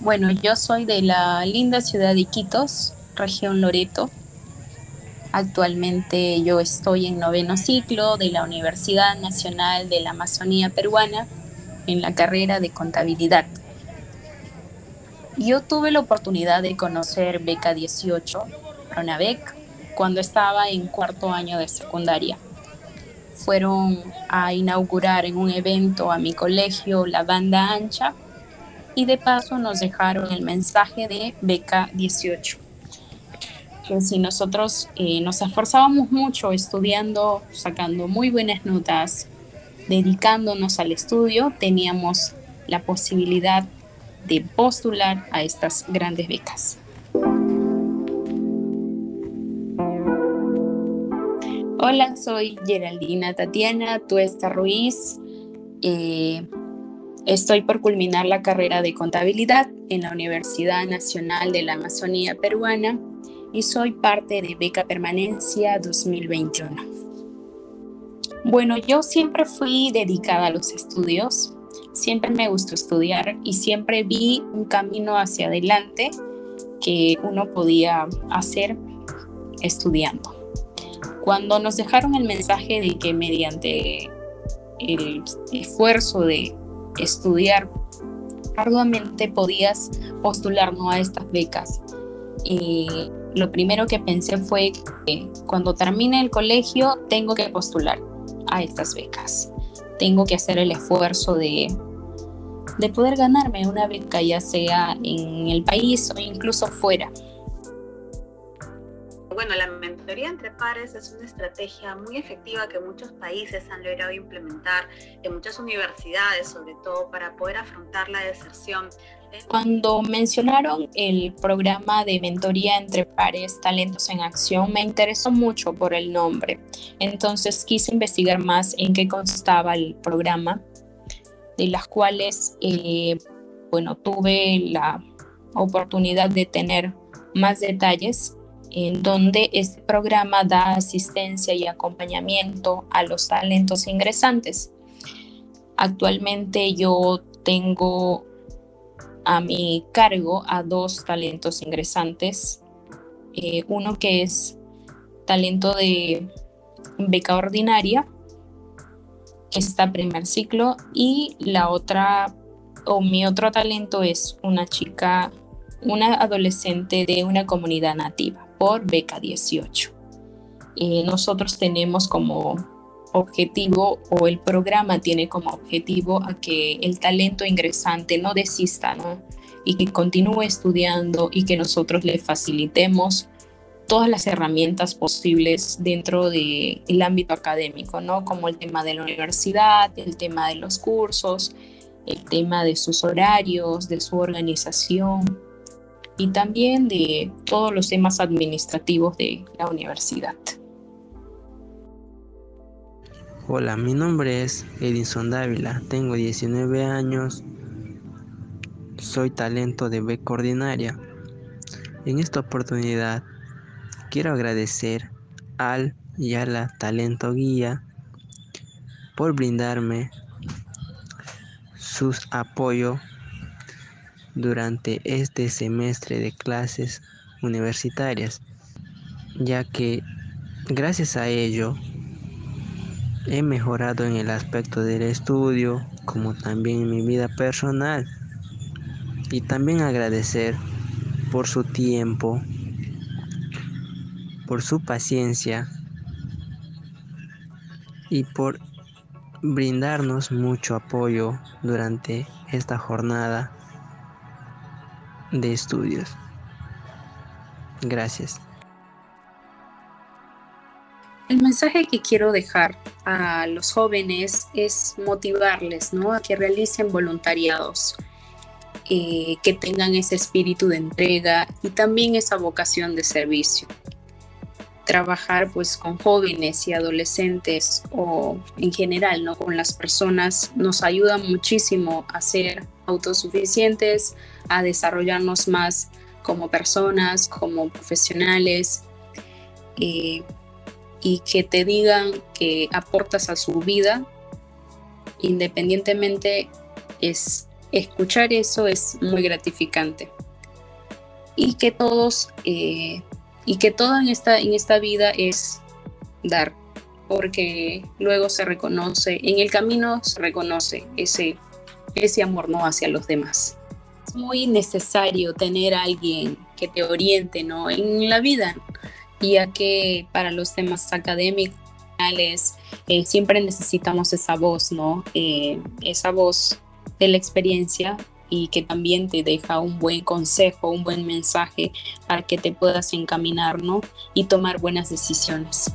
Bueno, yo soy de la linda ciudad de Iquitos, región Loreto. Actualmente yo estoy en noveno ciclo de la Universidad Nacional de la Amazonía Peruana en la carrera de contabilidad. Yo tuve la oportunidad de conocer Beca 18, Pronabec, cuando estaba en cuarto año de secundaria. Fueron a inaugurar en un evento a mi colegio la banda ancha y de paso nos dejaron el mensaje de beca 18. Que si nosotros eh, nos esforzábamos mucho estudiando, sacando muy buenas notas, dedicándonos al estudio, teníamos la posibilidad de postular a estas grandes becas. Hola, soy Geraldina Tatiana Tuesta Ruiz. Eh, Estoy por culminar la carrera de contabilidad en la Universidad Nacional de la Amazonía Peruana y soy parte de Beca Permanencia 2021. Bueno, yo siempre fui dedicada a los estudios, siempre me gustó estudiar y siempre vi un camino hacia adelante que uno podía hacer estudiando. Cuando nos dejaron el mensaje de que mediante el esfuerzo de estudiar arduamente podías postular a estas becas. Y lo primero que pensé fue que cuando termine el colegio tengo que postular a estas becas. Tengo que hacer el esfuerzo de, de poder ganarme una beca, ya sea en el país o incluso fuera. Bueno, la mentoría entre pares es una estrategia muy efectiva que muchos países han logrado implementar, en muchas universidades sobre todo, para poder afrontar la deserción. Cuando mencionaron el programa de mentoría entre pares Talentos en Acción, me interesó mucho por el nombre. Entonces quise investigar más en qué constaba el programa, de las cuales, eh, bueno, tuve la oportunidad de tener más detalles en donde este programa da asistencia y acompañamiento a los talentos ingresantes. Actualmente yo tengo a mi cargo a dos talentos ingresantes, eh, uno que es talento de beca ordinaria, está primer ciclo, y la otra, o mi otro talento es una chica, una adolescente de una comunidad nativa por Beca 18. Y nosotros tenemos como objetivo o el programa tiene como objetivo a que el talento ingresante no desista, ¿no? Y que continúe estudiando y que nosotros le facilitemos todas las herramientas posibles dentro del ámbito académico, ¿no? Como el tema de la universidad, el tema de los cursos, el tema de sus horarios, de su organización, y también de todos los temas administrativos de la universidad. Hola, mi nombre es Edinson Dávila, tengo 19 años, soy talento de beca ordinaria. En esta oportunidad quiero agradecer al y a la talento guía por brindarme sus apoyo durante este semestre de clases universitarias, ya que gracias a ello he mejorado en el aspecto del estudio, como también en mi vida personal. Y también agradecer por su tiempo, por su paciencia y por brindarnos mucho apoyo durante esta jornada de estudios. Gracias. El mensaje que quiero dejar a los jóvenes es motivarles ¿no? a que realicen voluntariados, eh, que tengan ese espíritu de entrega y también esa vocación de servicio. Trabajar pues con jóvenes y adolescentes o en general ¿no? con las personas nos ayuda muchísimo a ser autosuficientes, a desarrollarnos más como personas, como profesionales, eh, y que te digan que aportas a su vida, independientemente es escuchar eso es muy gratificante. Y que todos, eh, y que todo en esta, en esta vida es dar, porque luego se reconoce, en el camino se reconoce ese, ese amor no hacia los demás. Es muy necesario tener alguien que te oriente ¿no? en la vida, ya que para los temas académicos eh, siempre necesitamos esa voz, ¿no? Eh, esa voz de la experiencia y que también te deja un buen consejo, un buen mensaje para que te puedas encaminar, ¿no? Y tomar buenas decisiones.